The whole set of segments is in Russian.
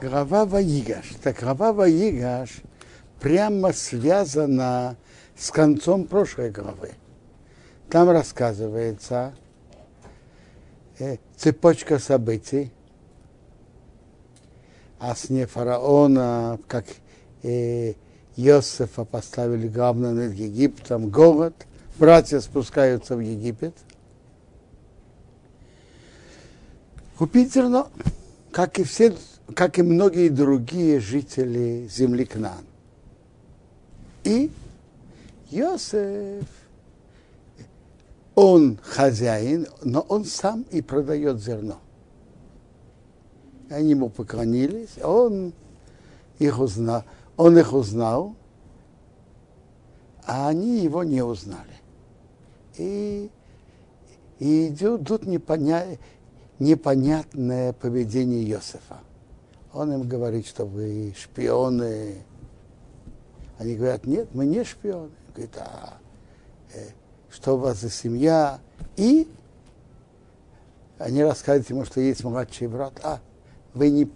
Глава Ваигаш. Так глава Ваигаш прямо связана с концом прошлой главы. Там рассказывается э, цепочка событий о сне фараона, как э, Иосифа поставили главным над Египтом, голод, братья спускаются в Египет. Купить зерно, как и все, как и многие другие жители земли Кнаан. И Иосиф, он хозяин, но он сам и продает зерно. Они ему поклонились, он их узнал, он их узнал, а они его не узнали. И, и идет тут непоня... непонятное поведение Иосифа. Он им говорит, что вы шпионы. Они говорят, нет, мы не шпионы. Говорит, а э, что у вас за семья? И они рассказывают ему, что есть младший брат. А, вы не,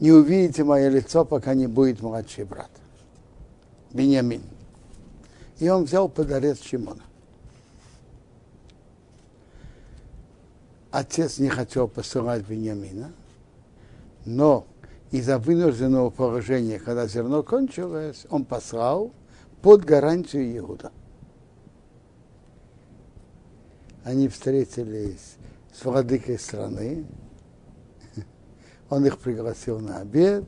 не увидите мое лицо, пока не будет младший брат. Бениамин. И он взял подарец Шимона. Отец не хотел посылать Бениамина, но из-за вынужденного положения, когда зерно кончилось, он послал под гарантию Иуда. Они встретились с владыкой страны, он их пригласил на обед.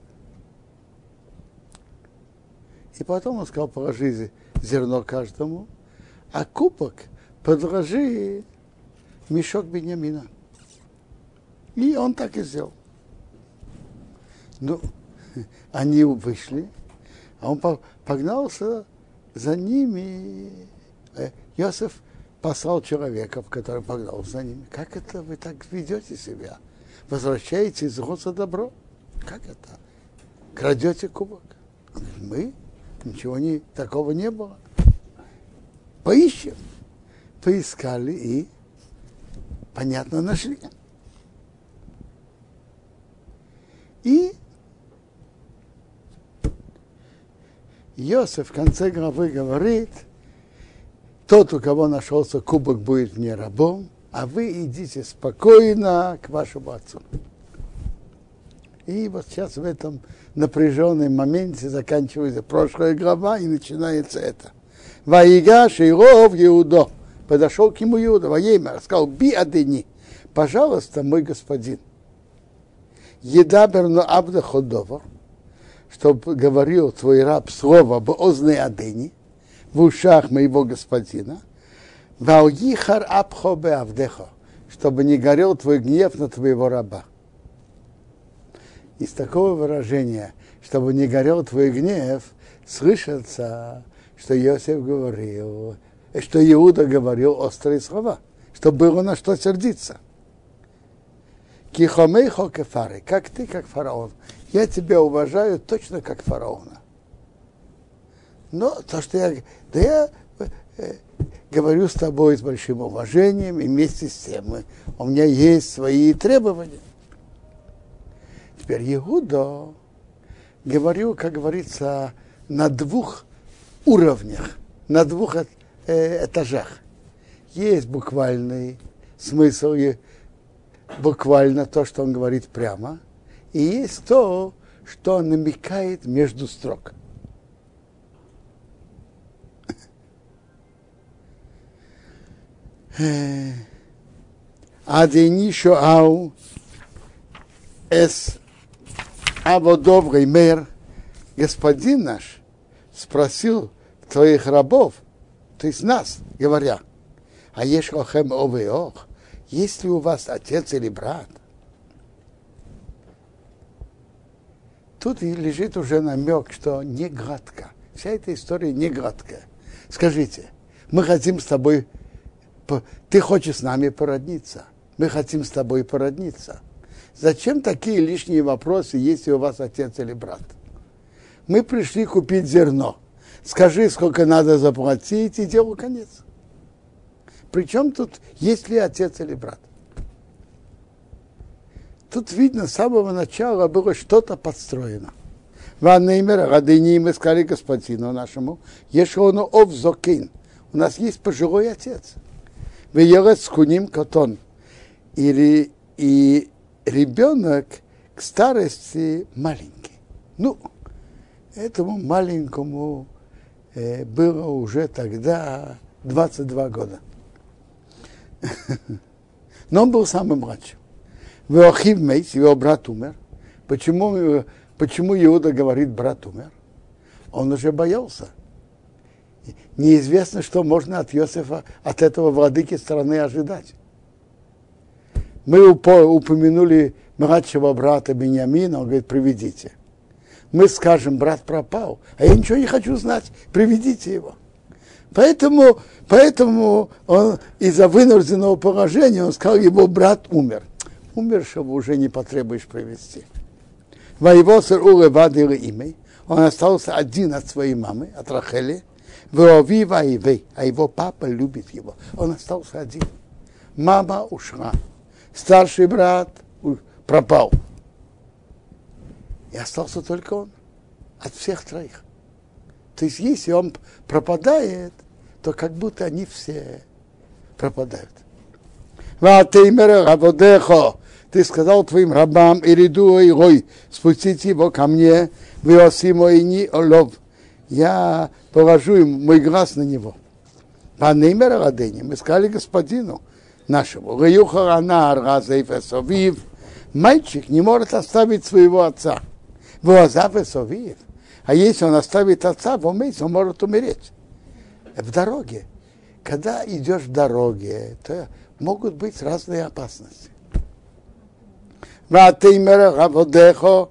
И потом он сказал, положи зерно каждому, а кубок подложи мешок Бениамина. И он так и сделал. Ну, они вышли, а он погнался за ними. Э, Иосиф послал человека, который погнался за ними. Как это вы так ведете себя? возвращаете из за добро. Как это? Крадете кубок. Мы? Ничего не, такого не было. Поищем. Поискали и, понятно, нашли. И Иосиф в конце главы говорит, тот, у кого нашелся кубок, будет мне рабом, а вы идите спокойно к вашему отцу. И вот сейчас в этом напряженном моменте заканчивается прошлая глава и начинается это. Ваига Шейров Иудо. Подошел к нему Иуда, Ваейма, сказал, би адени, пожалуйста, мой господин. Еда берно абда ходова, чтобы говорил твой раб слово об озной адени в ушах моего господина – Валгихар абхо авдехо, чтобы не горел твой гнев на твоего раба. Из такого выражения, чтобы не горел твой гнев, слышится, что Иосиф говорил, что Иуда говорил острые слова, чтобы было на что сердиться. Кихомейхо кефары, как ты, как фараон. Я тебя уважаю точно как фараона. Но то, что я... Да я э, говорю с тобой с большим уважением и вместе с тем у меня есть свои требования. Теперь Иуда говорю, как говорится, на двух уровнях, на двух э, этажах. Есть буквальный смысл, буквально то, что он говорит прямо, и есть то, что намекает между строк. Адени Шоау Эс Абодоврый мэр, господин наш, спросил твоих рабов, то есть нас, говоря, а ешь охем овеох, есть ли у вас отец или брат? Тут лежит уже намек, что не гладко. Вся эта история не гладкая. Скажите, мы хотим с тобой ты хочешь с нами породниться. Мы хотим с тобой породниться. Зачем такие лишние вопросы, если у вас отец или брат? Мы пришли купить зерно. Скажи, сколько надо заплатить, и делу конец. Причем тут, есть ли отец или брат? Тут видно, с самого начала было что-то подстроено. Ваннеймер, Радыни, мы сказали господину нашему, Ешону Овзокин. У нас есть пожилой отец. Веерет скуним котон. Или и ребенок к старости маленький. Ну, этому маленькому э, было уже тогда 22 года. Но он был самым младшим. Веохив Мейс, его брат умер. Почему, почему Иуда говорит, брат умер? Он уже боялся. Неизвестно, что можно от Иосифа, от этого владыки страны ожидать. Мы упомянули младшего брата Бениамина, он говорит, приведите. Мы скажем, брат пропал, а я ничего не хочу знать, приведите его. Поэтому, поэтому он из-за вынужденного положения он сказал, его брат умер. Умершего уже не потребуешь привести. Воевосер Улы Вадыр имя, он остался один от своей мамы, от Рахели, Вови Ваивей, а его папа любит его. Он остался один. Мама ушла. Старший брат пропал. И остался только он от всех троих. То есть, если он пропадает, то как будто они все пропадают. Ты сказал твоим рабам, Ириду и Рой, спустите его ко мне, Виосимо и не олов. Я положу им мой глаз на него. По Неймера Радени мы сказали господину нашему, Мальчик не может оставить своего отца. И А если он оставит отца, в он может умереть в дороге. Когда идешь в дороге, то могут быть разные опасности. Ты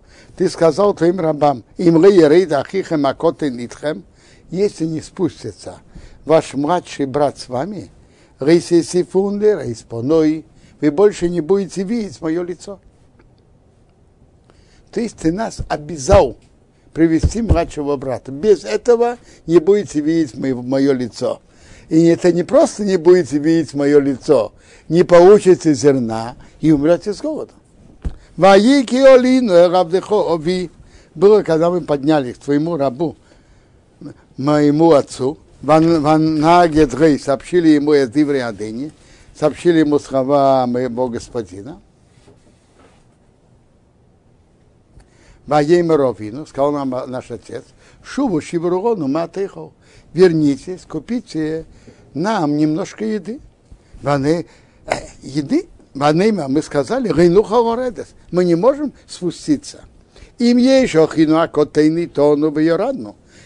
сказал твоим рабам, им ли ахихем акотен итхем, если не спустится ваш младший брат с вами, рейси сифунли, рейс поной, вы больше не будете видеть мое лицо. То есть ты нас обязал привести младшего брата. Без этого не будете видеть мое, мое лицо. И это не просто не будете видеть мое лицо, не получите зерна и умрете с голода. Ваики олину рабдехо ови. Было, когда мы поднялись к твоему рабу, моему отцу, Ванагедрей, сообщили ему из Адени, сообщили ему слова моего господина, Ваейма Ровину, сказал нам наш отец, Шубу Шибругону Матейхо, вернитесь, купите нам немножко еды. Ваны, э, еды, Ванейма, мы сказали, Рейнуха Воредес, мы не можем спуститься. Им есть охину котейный тону в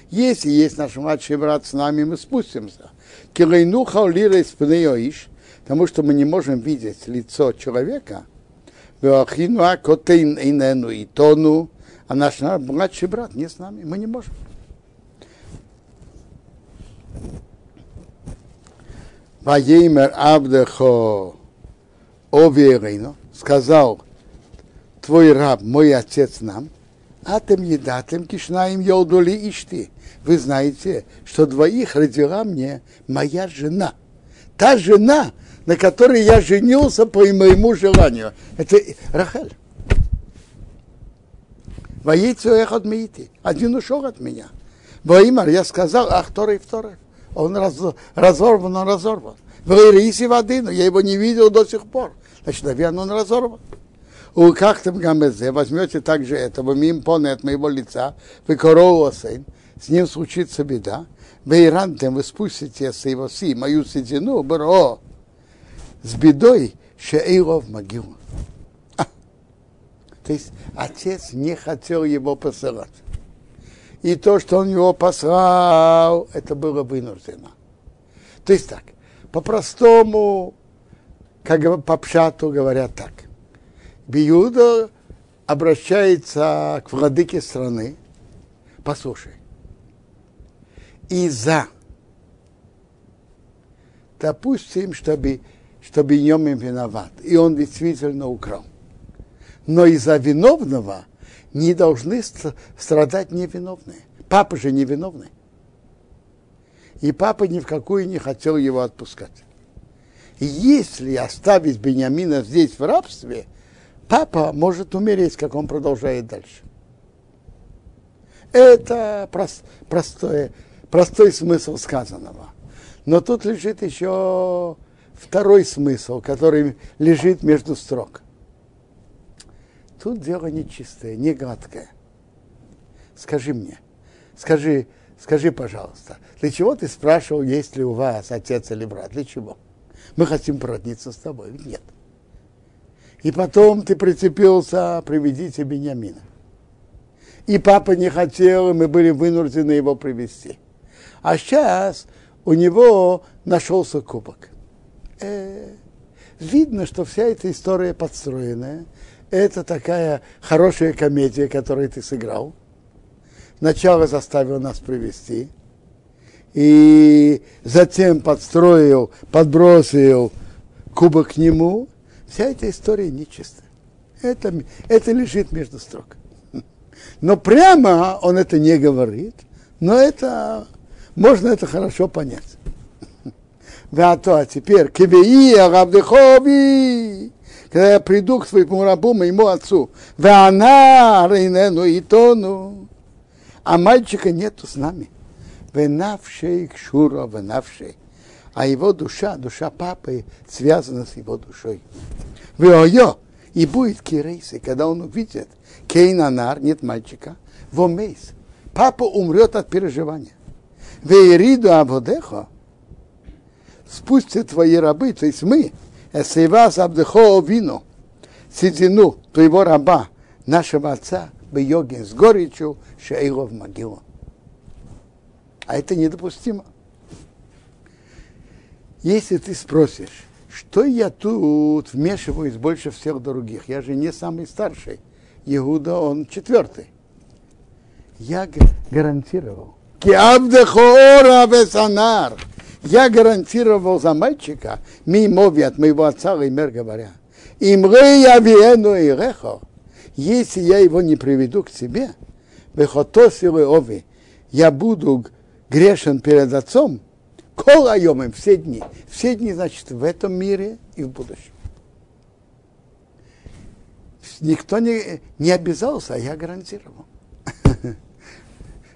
Если есть наш младший брат с нами, мы спустимся. Килейнуха лира из потому что мы не можем видеть лицо человека. Вахину котейн инену и тону, а наш младший брат не с нами, мы не можем. Ваеймер Абдехо Оверейно сказал твой раб, мой отец нам, а тем едатым кишнаем йолдули ишти. Вы знаете, что двоих родила мне моя жена. Та жена, на которой я женился по моему желанию. Это Рахель. Воицу эхот миити. Один ушел от меня. Воимар, я сказал, ах, второй, второй. Он раз, разорван, он разорван. В Ирисе воды, но я его не видел до сих пор. Значит, наверное, он разорван. У как там гамезе, возьмете также этого, мим поне от моего лица, вы сын, с ним случится беда, Бейрантем вы спустите с его си, мою седину, бро, с бедой, шеиров могилу. То есть отец не хотел его посылать. И то, что он его послал, это было вынуждено. То есть так, по-простому, как по пшату говорят так. Биуда обращается к владыке страны, послушай, и за, допустим, чтобы, чтобы нем виноват, и он действительно украл но из-за виновного не должны страдать невиновные. Папа же невиновный. И папа ни в какую не хотел его отпускать. Если оставить Бениамина здесь в рабстве, папа может умереть, как он продолжает дальше. Это прост, простое, простой смысл сказанного. Но тут лежит еще второй смысл, который лежит между строк. Тут дело нечистое, не гладкое. Скажи мне, скажи, скажи, пожалуйста, для чего ты спрашивал, есть ли у вас отец или брат? Для чего? Мы хотим породниться с тобой. Нет. И потом ты прицепился, приведите Бениамина. И папа не хотел, и мы были вынуждены его привести. А сейчас у него нашелся кубок. Э, видно, что вся эта история подстроенная. Это такая хорошая комедия, которую ты сыграл. Сначала заставил нас привести, и затем подстроил, подбросил кубок к нему. Вся эта история нечистая. Это, это лежит между строк. Но прямо он это не говорит, но это можно это хорошо понять. Да, то, а теперь, кебеи, арабдехови, когда я приду к своему рабу, моему отцу, да она, рейнену и тону, а мальчика нету с нами. Венавшей кшура, венавшей. А его душа, душа папы, связана с его душой. Вы и будет кирейсы, когда он увидит Кейнанар, нет мальчика, вомейс. Папа умрет от переживания. Вейриду Аводехо, спустят твои рабы, то есть мы, Эсейвас Абдехо Вину, седину твоего раба, нашего отца, Бейогин, с горечью, Шейго в могилу. А это недопустимо. Если ты спросишь, что я тут вмешиваюсь больше всех других, я же не самый старший, Иуда, он четвертый. Я гарантировал, я гарантировал за мальчика, мимови от моего отца Леймер говоря, имрей авиену и рехо, если я его не приведу к себе, бехотосилы ови, я буду грешен перед отцом, кол айомым все дни. Все дни, значит, в этом мире и в будущем. Никто не, не обязался, а я гарантировал.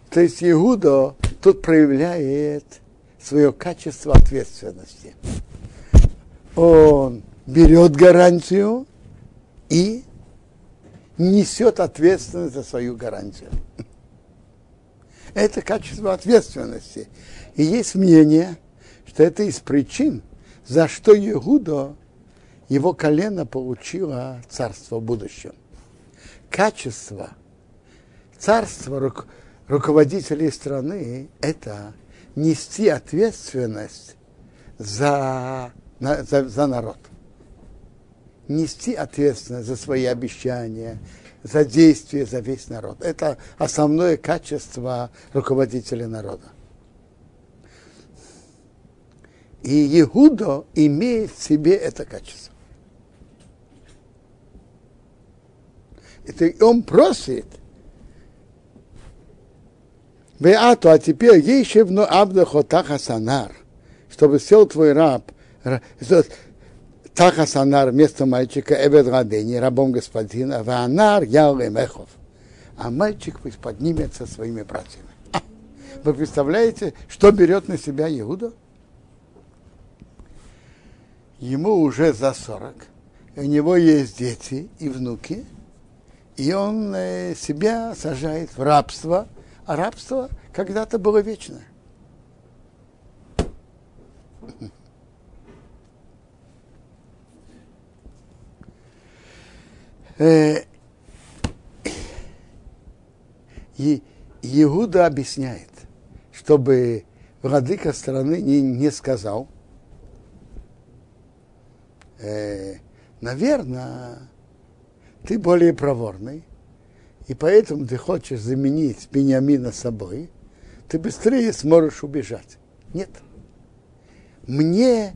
То есть Иуда тут проявляет свое качество ответственности. Он берет гарантию и несет ответственность за свою гарантию. Это качество ответственности. И есть мнение, что это из причин, за что Иуда, его колено получило царство в будущем. Качество царства руководителей страны – это нести ответственность за, за, за народ. Нести ответственность за свои обещания, за действия, за весь народ. Это основное качество руководителя народа. И Иуда имеет в себе это качество. Это он просит – Веату, а теперь ейшевну абдахо тахасанар, чтобы сел твой раб, тахасанар вместо мальчика Эбед Радени, рабом господина, ванар ял мехов. А мальчик пусть поднимется своими братьями. А, вы представляете, что берет на себя Иуда? Ему уже за 40, у него есть дети и внуки, и он э, себя сажает в рабство – а рабство когда-то было вечное. И Иуда объясняет, чтобы владыка страны не, не сказал, э, наверное, ты более проворный, и поэтому ты хочешь заменить Бениамина собой, ты быстрее сможешь убежать. Нет. Мне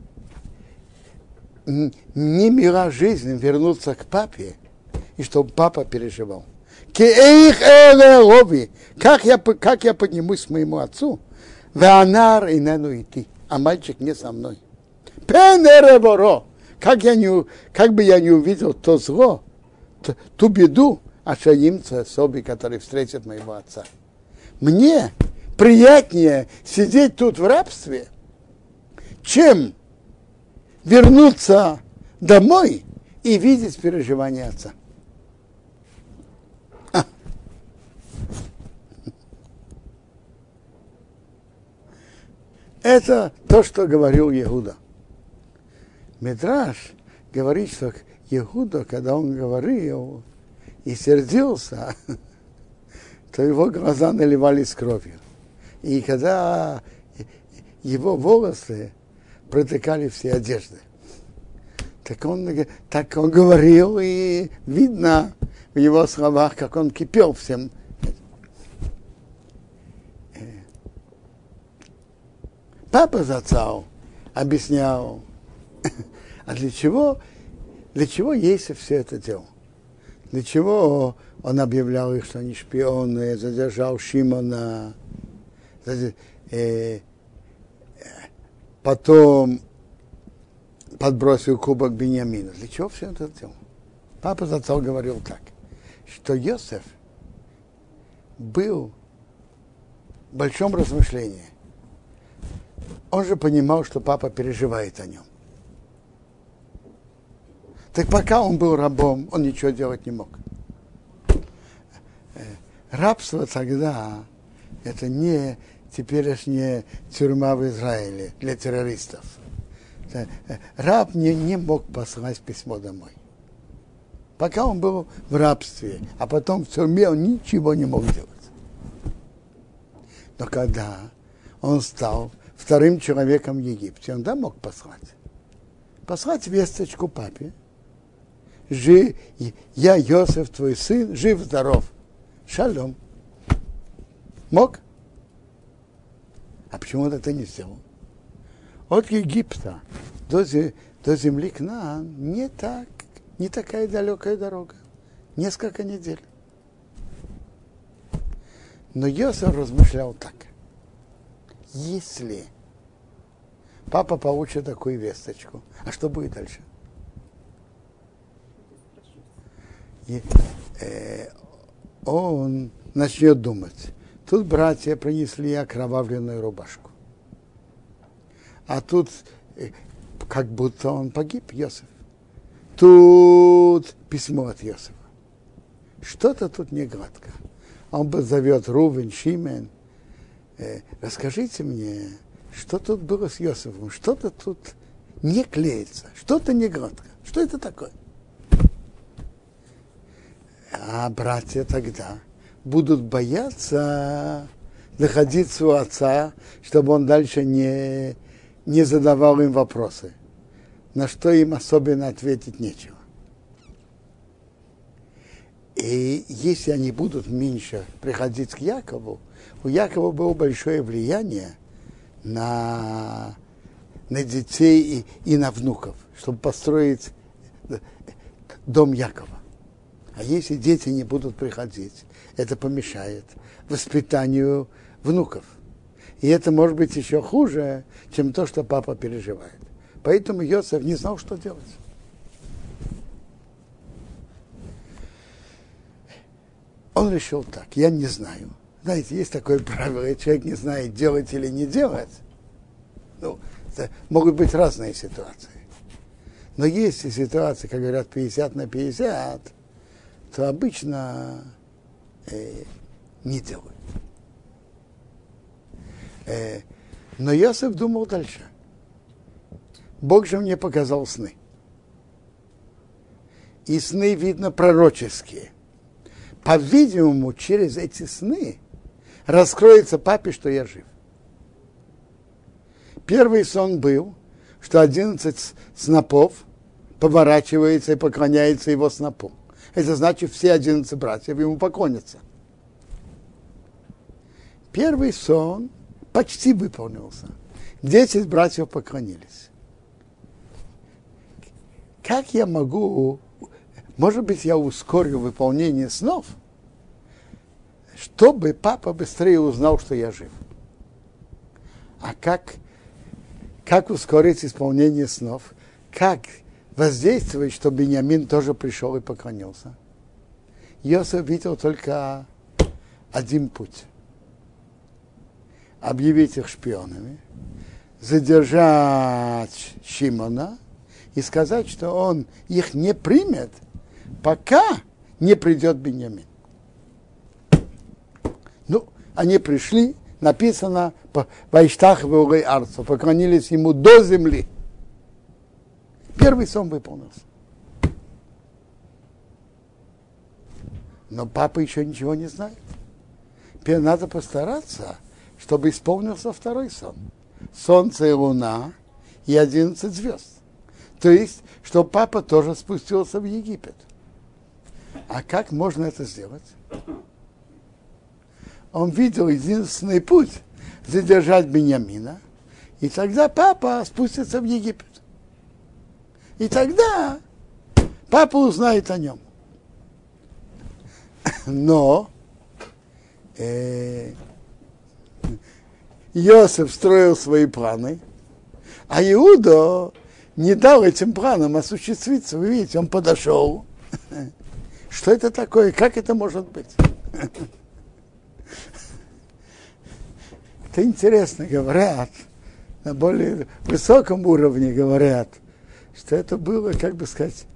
не мила жизнь вернуться к папе, и чтобы папа переживал. Как я, как я поднимусь к моему отцу? Ванар и нену идти, а мальчик не со мной. Пенереборо, как, я не, как бы я не увидел то зло, ту беду, ашаимца соби, который встретит моего отца. Мне приятнее сидеть тут в рабстве, чем вернуться домой и видеть переживания отца. Это то, что говорил Иуда. Медраж говорит, что Иуда, когда он говорил и сердился, то его глаза наливались кровью. И когда его волосы протыкали все одежды. Так он, так он говорил, и видно в его словах, как он кипел всем. Папа Зацал объяснял, а для чего, для чего есть все это делал? Для чего он объявлял их, что они шпионы, задержал Шимона, э, потом подбросил кубок Бениамина. Для чего все это делал? Папа Зацал говорил так, что Йосеф был в большом размышлении. Он же понимал, что папа переживает о нем. Так пока он был рабом, он ничего делать не мог. Э, рабство тогда это не теперешняя тюрьма в Израиле для террористов. Э, раб не, не мог послать письмо домой. Пока он был в рабстве, а потом в тюрьме он ничего не мог делать. Но когда он стал вторым человеком в Египте, он да мог послать. Послать весточку папе, жив, я, Йосеф, твой сын, жив-здоров. Шалом. Мог? А почему он это не сделал? От Египта до, до земли к нам не так, не такая далекая дорога. Несколько недель. Но Йосеф размышлял так. Если папа получит такую весточку, а что будет дальше? И, э, он начнет думать. Тут братья принесли окровавленную рубашку. А тут э, как будто он погиб, Йосиф. Тут письмо от Йосифа. Что-то тут не гладко. Он зовет Рувен, Шимен. Э, расскажите мне, что тут было с Йосифом? Что-то тут не клеится, что-то не гладко. Что это такое? А братья тогда будут бояться находиться у отца, чтобы он дальше не, не задавал им вопросы, на что им особенно ответить нечего. И если они будут меньше приходить к Якову, у Якова было большое влияние на, на детей и, и на внуков, чтобы построить дом Якова. А если дети не будут приходить, это помешает воспитанию внуков. И это может быть еще хуже, чем то, что папа переживает. Поэтому Йосеф не знал, что делать. Он решил так, я не знаю. Знаете, есть такое правило, человек не знает, делать или не делать. Ну, могут быть разные ситуации. Но есть и ситуации, как говорят, 50 на 50, то обычно э, не делают. Э, но Йосиф думал дальше. Бог же мне показал сны. И сны, видно, пророческие. По-видимому, через эти сны раскроется папе, что я жив. Первый сон был, что 11 снопов поворачивается и поклоняется его снопу это значит все 11 братьев ему поклонятся. Первый сон почти выполнился. Десять братьев поклонились. Как я могу, может быть, я ускорю выполнение снов, чтобы папа быстрее узнал, что я жив. А как, как ускорить исполнение снов? Как воздействовать, чтобы Бениамин тоже пришел и поклонился. Йосиф видел только один путь. Объявить их шпионами, задержать Шимона и сказать, что он их не примет, пока не придет Беньямин. Они пришли, написано, Вайштах Веурей Арцу, поклонились ему до земли. Первый сон выполнился. Но папа еще ничего не знает. Теперь надо постараться, чтобы исполнился второй сон. Солнце и луна и одиннадцать звезд. То есть, что папа тоже спустился в Египет. А как можно это сделать? Он видел единственный путь задержать Бениамина, и тогда папа спустится в Египет. И тогда папа узнает о нем. Но э, Иосиф строил свои планы, а Иуда не дал этим планам осуществиться. Вы видите, он подошел. Что это такое? Как это может быть? Это интересно, говорят, на более высоком уровне говорят, что это было, как бы сказать,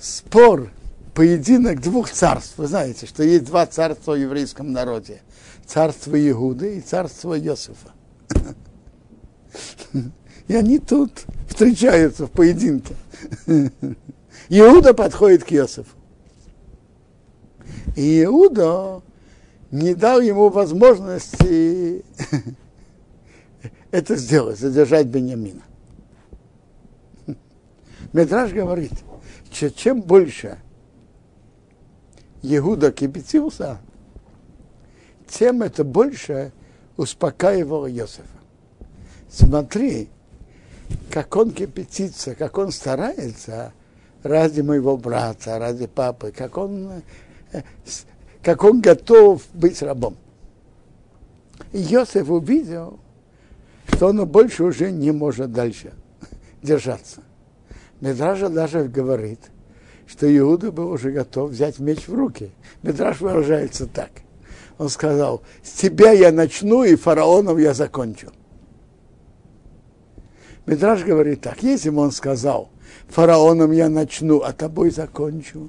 спор, поединок двух царств. Вы знаете, что есть два царства в еврейском народе. Царство Иуды и царство Иосифа. И они тут встречаются в поединке. Иуда подходит к Иосифу. И Иуда не дал ему возможности это сделать, задержать Бениамина. Медраж говорит, что чем больше Иуда кипятился, тем это больше успокаивало Иосифа. Смотри, как он кипятится, как он старается ради моего брата, ради папы, как он, э, как он готов быть рабом. И Иосиф увидел, что он больше уже не может дальше держаться. Медража даже говорит, что Иуда был уже готов взять меч в руки. Медраж выражается так. Он сказал, с тебя я начну, и фараоном я закончу. Медраж говорит так, если бы он сказал, фараоном я начну, а тобой закончу,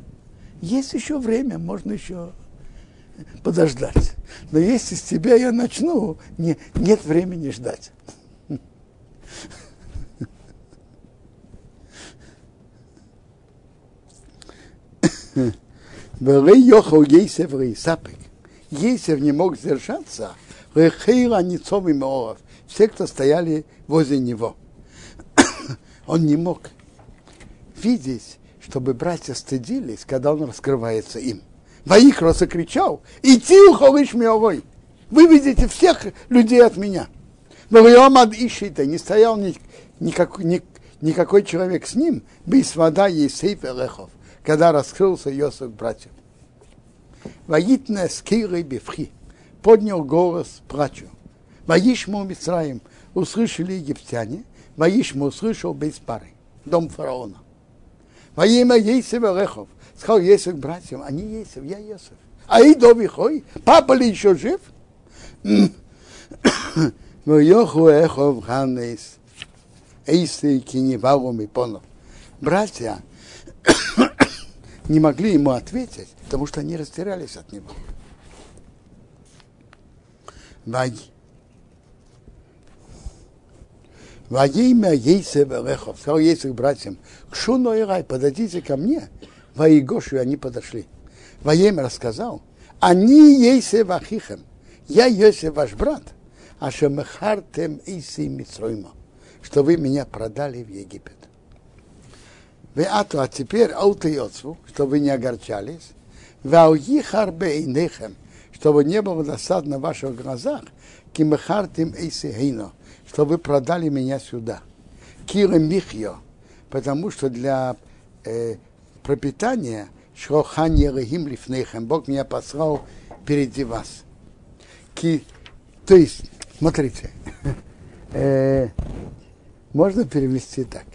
есть еще время, можно еще подождать. Но если с тебя я начну, не, нет времени ждать. Йохал Ейсев Рейсапек. Ейсев не мог сдержаться, Рехейра Ницов. Все, кто стояли возле него. Он не мог видеть, чтобы братья стыдились, когда он раскрывается им. Ваикро закричал, идти ухолыш мировой, выведите всех людей от меня. Но Риомад Ишита не стоял ни, никакой, ни, никакой человек с ним, без вода Есейф Элехов, когда раскрылся Йосиф братьев. Воитне скиры бифхи, поднял голос плачу. Воишму Мицраим, услышали египтяне, Воишму услышал без пары, дом фараона. Во имя Есева Рехов, сказал Есев братьям, они Есев, я Есев. А и до вихой, папа ли еще жив? Йоху Эхов Ханес, Эйсы Киневалу Мипонов. Братья не могли ему ответить, потому что они растерялись от него. Во имя Ейсев Элехов, сказал Ейсев братьям, Кшуно и Рай, подойдите ко мне. Во Игошу они подошли. Имя рассказал, они Ейсев Ахихем, я Йосиф ваш брат, а шемехартем Иси Мицройма, что вы меня продали в Египет. Вы ату, а теперь аутоёцву, чтобы вы не огорчались, вауихарбе и нехем, чтобы не было досадно в ваших глазах, кимехартим эйсихино, что вы продали меня сюда. Кира михьо, потому что для э, пропитания шохан ерехим лифнейхем, Бог меня послал впереди вас. Ки, то есть, смотрите, э, можно перевести так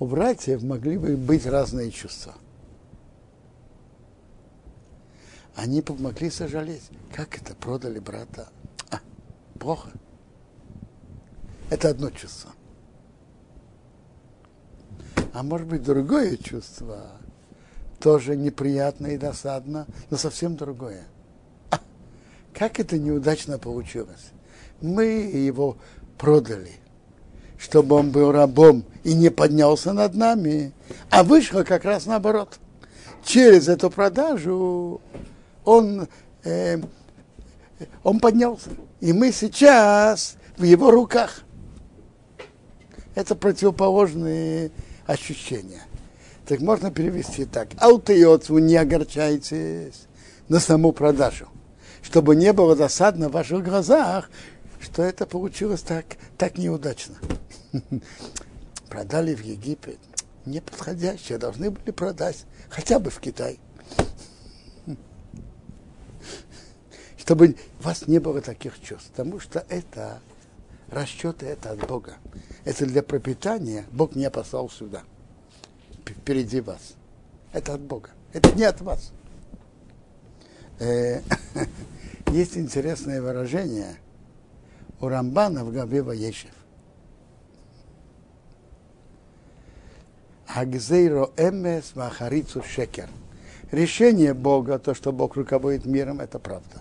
у братьев могли бы быть разные чувства. они помогли сожалеть. Как это продали брата? А, плохо. Это одно чувство. А может быть другое чувство, тоже неприятно и досадно, но совсем другое. А, как это неудачно получилось? Мы его продали, чтобы он был рабом и не поднялся над нами, а вышло как раз наоборот. Через эту продажу он, э, он поднялся. И мы сейчас в его руках. Это противоположные ощущения. Так можно перевести так. Вы не огорчайтесь на саму продажу. Чтобы не было досадно в ваших глазах, что это получилось так, так неудачно. Продали в Египет. Неподходящее. Должны были продать хотя бы в Китай. Чтобы у вас не было таких чувств. Потому что это расчеты это от Бога. Это для пропитания. Бог меня послал сюда. Впереди вас. Это от Бога. Это не от вас. Э, есть интересное выражение у Рамбана в главе Ваешев. Агзейро эмес махарицу шекер. Решение Бога, то, что Бог руководит миром, это правда.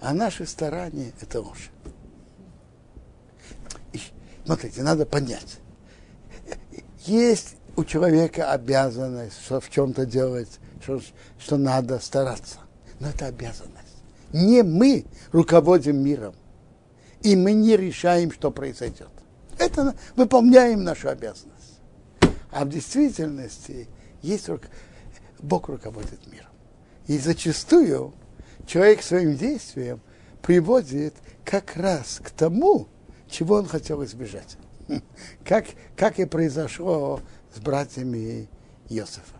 А наши старания – это ложь. Смотрите, надо понять. Есть у человека обязанность, что в чем-то делать, что, что надо стараться. Но это обязанность. Не мы руководим миром. И мы не решаем, что произойдет. Это выполняем нашу обязанность. А в действительности есть Бог руководит миром. И зачастую человек своим действием приводит как раз к тому, чего он хотел избежать. Как, как и произошло с братьями Иосифа.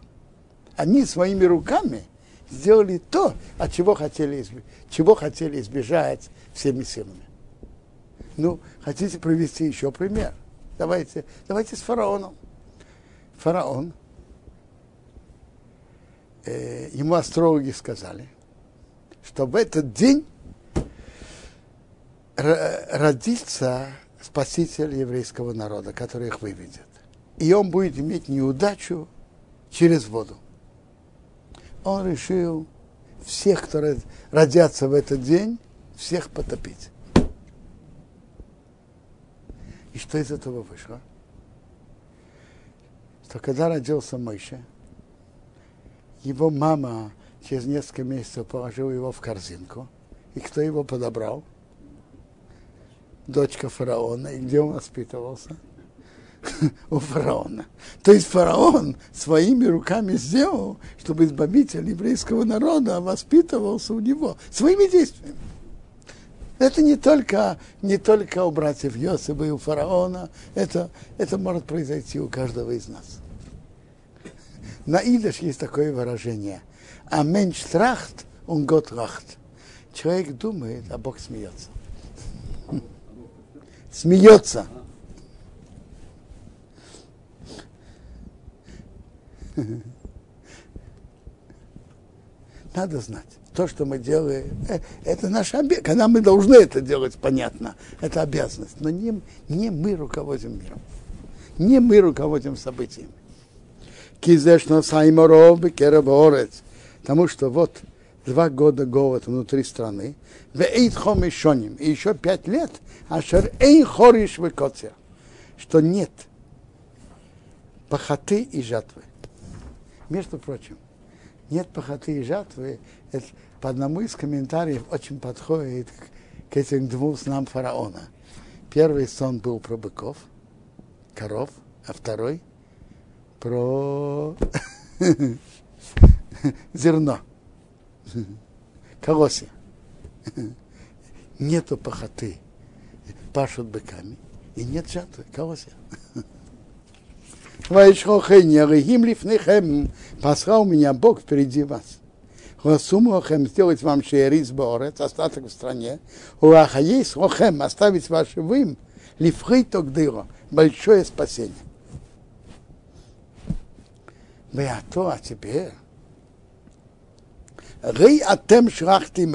Они своими руками сделали то, от чего хотели, чего хотели избежать всеми силами. Ну, хотите привести еще пример? Давайте, давайте с фараоном. Фараон, э, ему астрологи сказали, что в этот день родится спаситель еврейского народа, который их выведет. И он будет иметь неудачу через воду. Он решил всех, кто родятся в этот день, всех потопить. И что из этого вышло? Что когда родился Мойша, его мама через несколько месяцев положила его в корзинку. И кто его подобрал? Дочка фараона. И где он воспитывался? У фараона. То есть фараон своими руками сделал, чтобы избавитель еврейского народа воспитывался у него своими действиями. Это не только, не только у братьев Йосиба и у фараона, это, это может произойти у каждого из нас. На идыш есть такое выражение. А менш трахт, он год рахт. Человек думает, а Бог смеется. Смеется. Надо знать то, что мы делаем, э, это наша обязанность. Когда мы должны это делать, понятно, это обязанность. Но не, не мы руководим миром. Не мы руководим событиями. Кизешно сайморов кераборец. Потому что вот два года голод внутри страны, и еще пять лет, ашер эй хориш векоцер, что нет пахоты и жатвы. Между прочим, нет пахоты и жатвы, это по одному из комментариев очень подходит к этим двум снам фараона. Первый сон был про быков, коров, а второй про зерно, колосья. Нету пахоты, пашут быками, и нет жатвы, колосья. Послал меня Бог впереди вас. Ласумохем сделать вам шеерис борец, остаток в стране. Урахаейс лохем оставить вас живым, лифхей тогдыро, большое спасение. Беато, а теперь Рей атем шрахти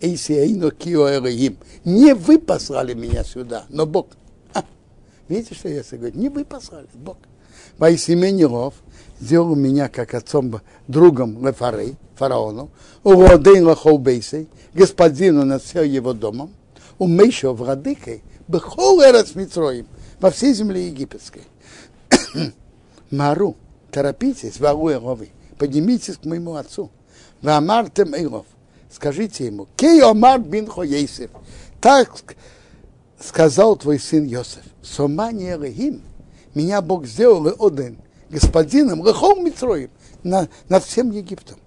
эйсиэйно кио эрехим. Не вы послали меня сюда, но Бог. А, видите, что я говорю? Не вы послали, Бог. Вайсимениров сделал меня как отцом, другом Лефарей, фараону, у Родейн Лахолбейсей, господину над всем его домом, у Мейшо в Радыкой, Бехол Эрец Митроим, во всей земле египетской. Мару, торопитесь, Вару Эрови, поднимитесь к моему отцу. Вамартем Эйров, скажите ему, Кей Омар бин Хоейсев, так сказал твой сын Йосеф, Сомани Эрехим, меня Бог сделал один, господином Рахом Митроим, над, над всем Египтом.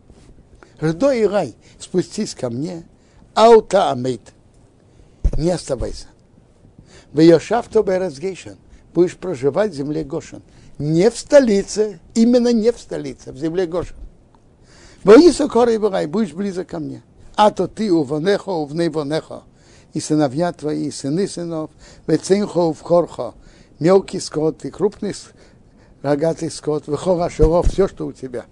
Рдо и рай, спустись ко мне, аута амейт, не оставайся. В Йошафто Березгейшен, будешь проживать в земле Гошин. Не в столице, именно не в столице, в земле Гошин. Боися коры и будешь близок ко мне. А то ты у вонехо, у вне вонехо, и сыновья твои, и сыны сынов, вецинхо в хорхо, мелкий скот и крупный рогатый скот, выхора шаров, все, что у тебя.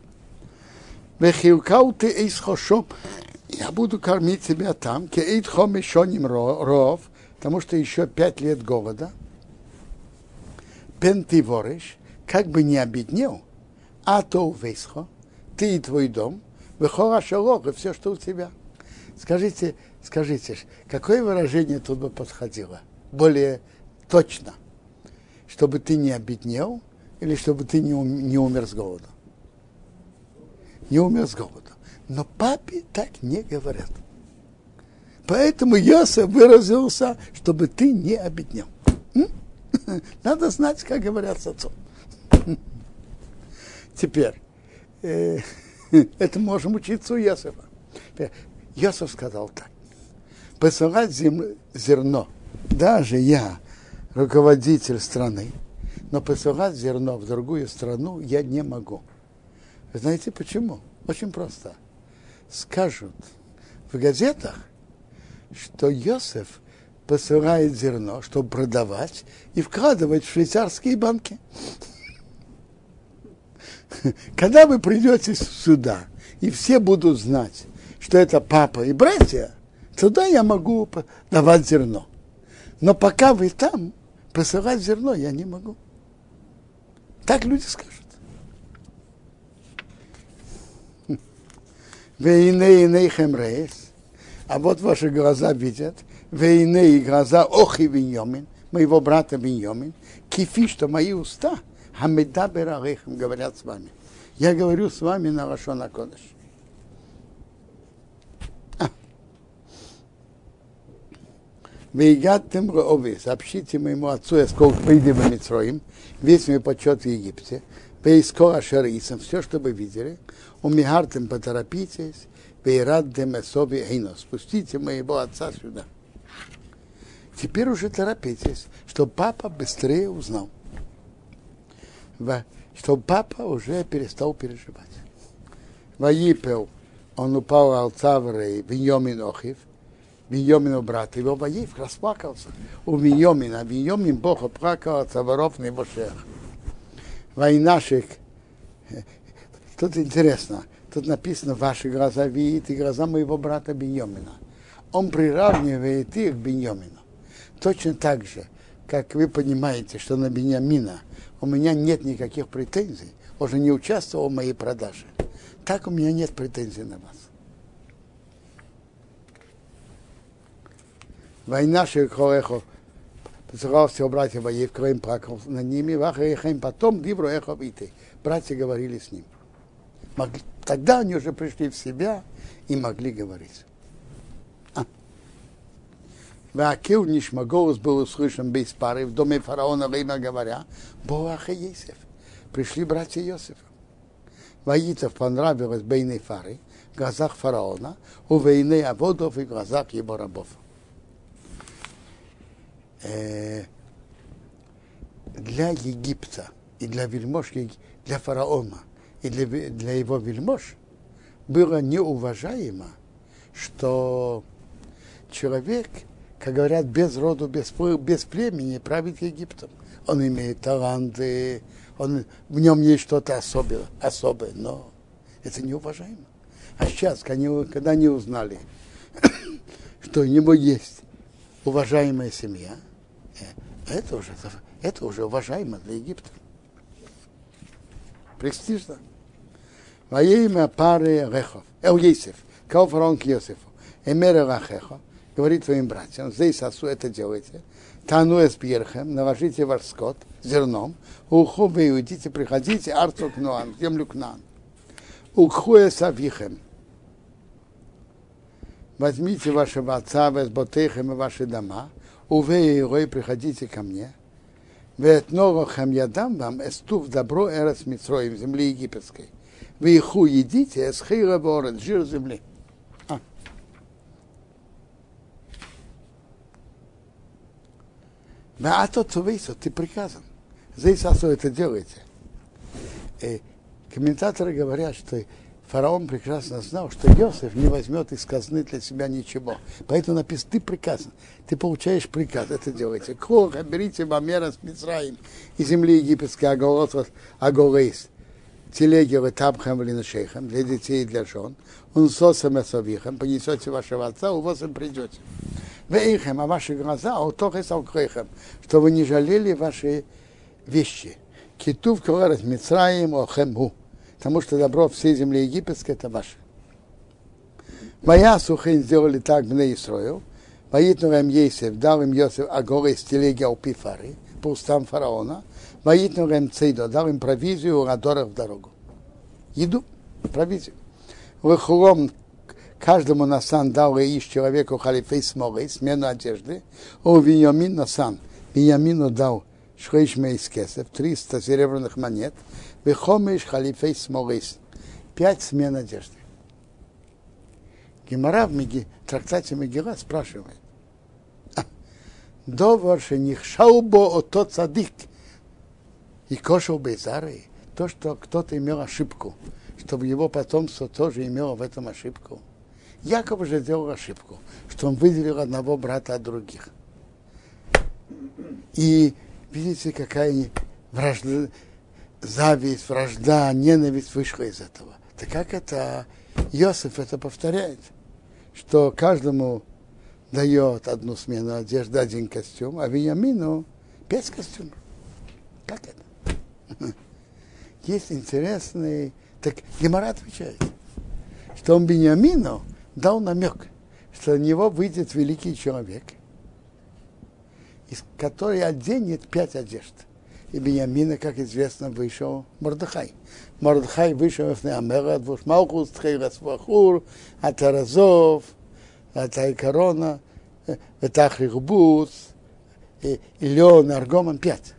Вехилкау ты эйс хошо, я буду кормить тебя там, кейт хомишоним ров, потому что еще пять лет голода. Пен ты воришь, как бы не обеднел, а то весхо, ты и твой дом, выхора шаров, и все, что у тебя. Скажите, скажите, какое выражение тут бы подходило? Более точно. Чтобы ты не обеднел или чтобы ты не, не умер с голода? Не умер с голода. Но папе так не говорят. Поэтому Йосеф выразился, чтобы ты не обеднел. Надо знать, как говорят с отцом. Теперь, э, это можем учиться у Йосефа. Йосеф сказал так. Посылать зем, зерно, даже я, руководитель страны, но посылать зерно в другую страну я не могу. Вы знаете почему? Очень просто. Скажут в газетах, что Йосеф посылает зерно, чтобы продавать и вкладывать в швейцарские банки. Когда вы придете сюда, и все будут знать, что это папа и братья, туда я могу давать зерно. Но пока вы там, посылать зерно я не могу. Так люди скажут. А вот ваши глаза видят. Вейне и глаза охи виньомин, моего брата Виньомин, кифи, что мои уста, хамеда берарехем, говорят с вами. Я говорю с вами на Рашона Кодыш. Вейгаттем Рови, сообщите моему отцу, я сколько выйдем в Митроим, весь мой почет в Египте, Вейско Ашарисом, все, что вы видели, у Михартем поторопитесь, Вейраддем Эсоби Эйно, спустите моего отца сюда. Теперь уже торопитесь, чтобы папа быстрее узнал. Чтобы папа уже перестал переживать. Ваипел, он упал Алцаврей, Виньомин Охив, Виньомину брат его, Ваив расплакался. У Виньомина, Виньомин Бог оплакался, воров не бошех. Войнашек, тут интересно, тут написано, ваши глаза видите глаза моего брата Беньомина. Он приравнивает их к Беньомину. Точно так же, как вы понимаете, что на Беньямина у меня нет никаких претензий, он же не участвовал в моей продаже. Так у меня нет претензий на вас. Война Шерхорехо посылал все братья Ваев, Крым плакал над ними, Вахаехаим, потом Дивро Эхо Виты. Братья говорили с ним. Могли, тогда они уже пришли в себя и могли говорить. Вакил Нишмаголос был услышан без пары в доме фараона время говоря, Боаха Есев. Пришли братья Йосифа. Ваитов понравилось Бейной Фары в глазах фараона, у войны Аводов и в глазах его рабов. Э, для Египта и для вельмож, для фараона и для, для его вельмож было неуважаемо, что человек, как говорят, без роду, без, без племени правит Египтом. Он имеет таланты, он, в нем есть что-то особое, особое, но это неуважаемо. А сейчас, когда они узнали, что у него есть уважаемая семья, э, это уже, это уже уважаемо для Египта. Престижно. Во имя пары Рехов, Эл Есев, кал фараон к Эмера Рахеха, говорит своим братьям, здесь осу это делайте, тану эс бирхем, наложите ваш скот зерном, уху вы уйдите, приходите, арцу к Нуан, землю нам. Уху эс авихем, возьмите вашего отца, ботехем и ваши дома, уве и приходите ко мне, Вет ногохам я дам вам эстув добро эрес Митроим, земли египетской. Вы их уедите, эсхира борен, жир земли. А то цувейсо, ты приказан. Здесь асо это делаете. И комментаторы говорят, что фараон прекрасно знал, что Иосиф не возьмет из казны для себя ничего. Поэтому написано, ты приказан, ты получаешь приказ, это делайте. Кох, берите мамера с Мицраим и земли египетской Аголот, Аголейс, телеги в Табхам Шейхам, для детей и для жен, он сосом и совихам, понесете вашего отца, у вас им придете. Вы ихем, а ваши глаза, а утохи салкрехам, что вы не жалели ваши вещи. Китув каларас Мицраим, охемгу потому что добро всей земли египетской это ваше. Моя сухин сделали так мне Исроил, Воитну им Есев, дал им Йосеф Агоры из телеги Алпифары, по устам фараона, Воитну им Цейдо, дал им провизию у Радора в дорогу. Еду, провизию. Выхлом каждому насан дал иш человеку халифей смолы, смену одежды, у Виньямин насан, Виньямину дал шхейшме из кесов, 300 серебряных монет, Бехомиш халифей смолис. Пять смен одежды. Гемора в Меги, трактате Мегила спрашивает. Довар шенихшаубо ото цадик. И кошел бейзары. То, что кто-то имел ошибку, чтобы его потомство тоже имело в этом ошибку. Яков же сделал ошибку, что он выделил одного брата от других. И видите, какая вражда, зависть, вражда, ненависть вышла из этого. Так как это Иосиф это повторяет, что каждому дает одну смену одежды, один костюм, а Вениамину пять костюмов. Как это? Есть интересный... Так Гемора отвечает, что он Бениамину дал намек, что на него выйдет великий человек, из который оденет пять одежд – и Бениамина, как известно, вышел Мордыхай. Мордыхай вышел в Неамера, двух Малкус, Тхейрас Вахур, Атаразов, Атайкарона, Ветахрихбус, Илеон, Аргоман, пять.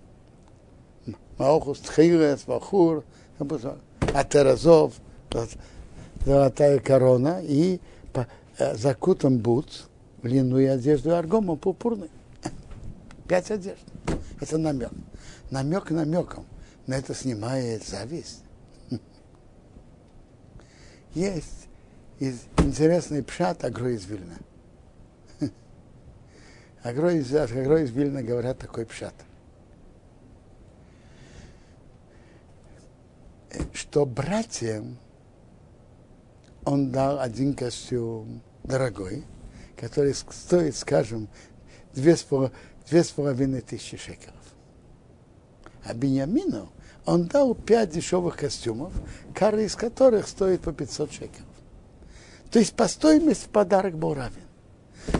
Малкус, Тхейрас Вахур, Атаразов, Золотая корона и закутан бут в льняную одежду аргома пурпурный. Пять одежд. Это намек намек намеком, на это снимает зависть. Есть интересный пшат Агро из Вильна. Агро из, Агро из Вильна говорят такой пшат. Что братьям он дал один костюм дорогой, который стоит, скажем, две с половиной тысячи шекелов. А Беньямину он дал пять дешевых костюмов, каждый из которых стоит по 500 шекелов. То есть по стоимости подарок был равен.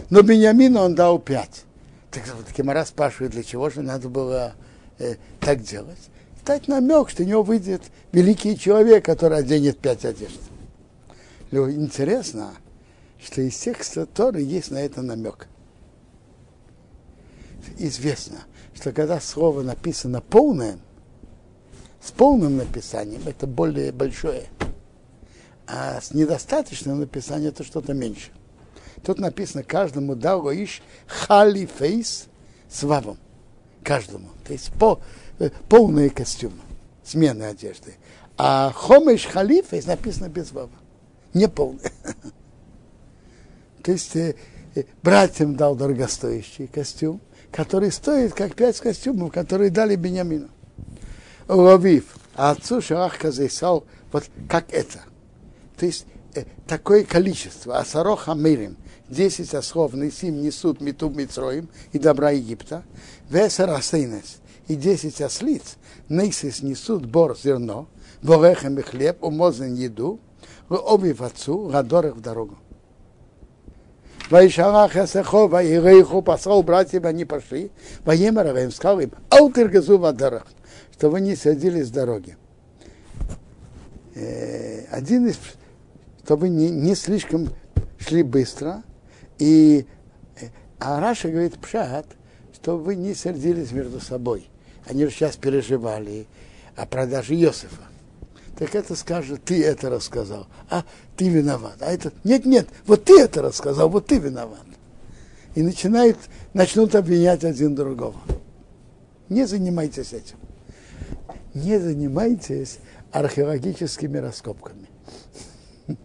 Но Беньямину он дал пять. Так вот Кемара спрашивает, для чего же надо было э, так делать. Дать намек, что у него выйдет великий человек, который оденет пять одежд. Но интересно, что из текста Торы есть на это намек. Известно, что когда слово написано полное, с полным написанием это более большое, а с недостаточным написанием это что-то меньше. Тут написано каждому дал иш халифейс с вавом. Каждому. То есть по, э, полные костюмы, смены одежды. А хомеш халифейс написано без вава. Не полный. То есть э, э, братьям дал дорогостоящий костюм, который стоит как пять костюмов, которые дали Бениамину. Ловив, а отцу Шарах Казайсал, вот как это. То есть э, такое количество, асарох амирим, 10 ослов несим несут метуб Митроим и добра Египта, весер асейнес, и 10 ослиц. Нейсис несут бор зерно, ворехем и хлеб, умозен еду, обувь отцу, радорых в дорогу. Вайшарах Ясехо, Вайрейху, послал братьям, они пошли, Ваемар им сказал им, Алтер газу вадарах, что вы не садились с дороги. Один из, чтобы не, не слишком шли быстро, и а Раша говорит пшат, чтобы вы не сердились между собой. Они же сейчас переживали о продаже Иосифа так это скажет, ты это рассказал, а ты виноват. А это, нет, нет, вот ты это рассказал, вот ты виноват. И начинают, начнут обвинять один другого. Не занимайтесь этим. Не занимайтесь археологическими раскопками.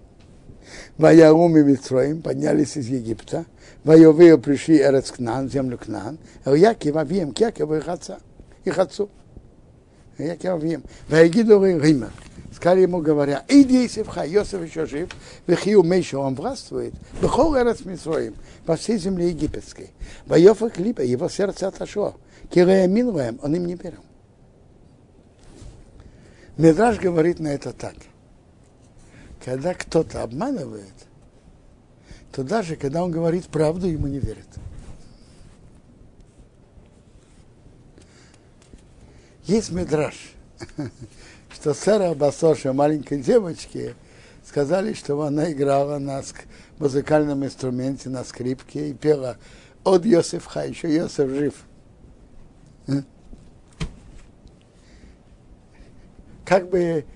Ваяум и Митроим поднялись из Египта. Вайовею пришли Эрец землю Кнан. Якив Авием, к Якову их отца, их отцу. Ваегиду Ример сказали ему, говоря, иди, Исифха, Йосиф еще жив, Вехию Мейша, он властвует, Бехол Эрец Митроим, по всей земле египетской. Воев Клипа, его сердце отошло. Киреямин Лаем, он им не верил. Медраж говорит на это так. Когда кто-то обманывает, то даже когда он говорит правду, ему не верят. Есть медраж, что Сара Басоша, маленькой девочке, сказали, что она играла на музыкальном инструменте, на скрипке и пела от Йосифха, еще Йосиф жив. Как бы,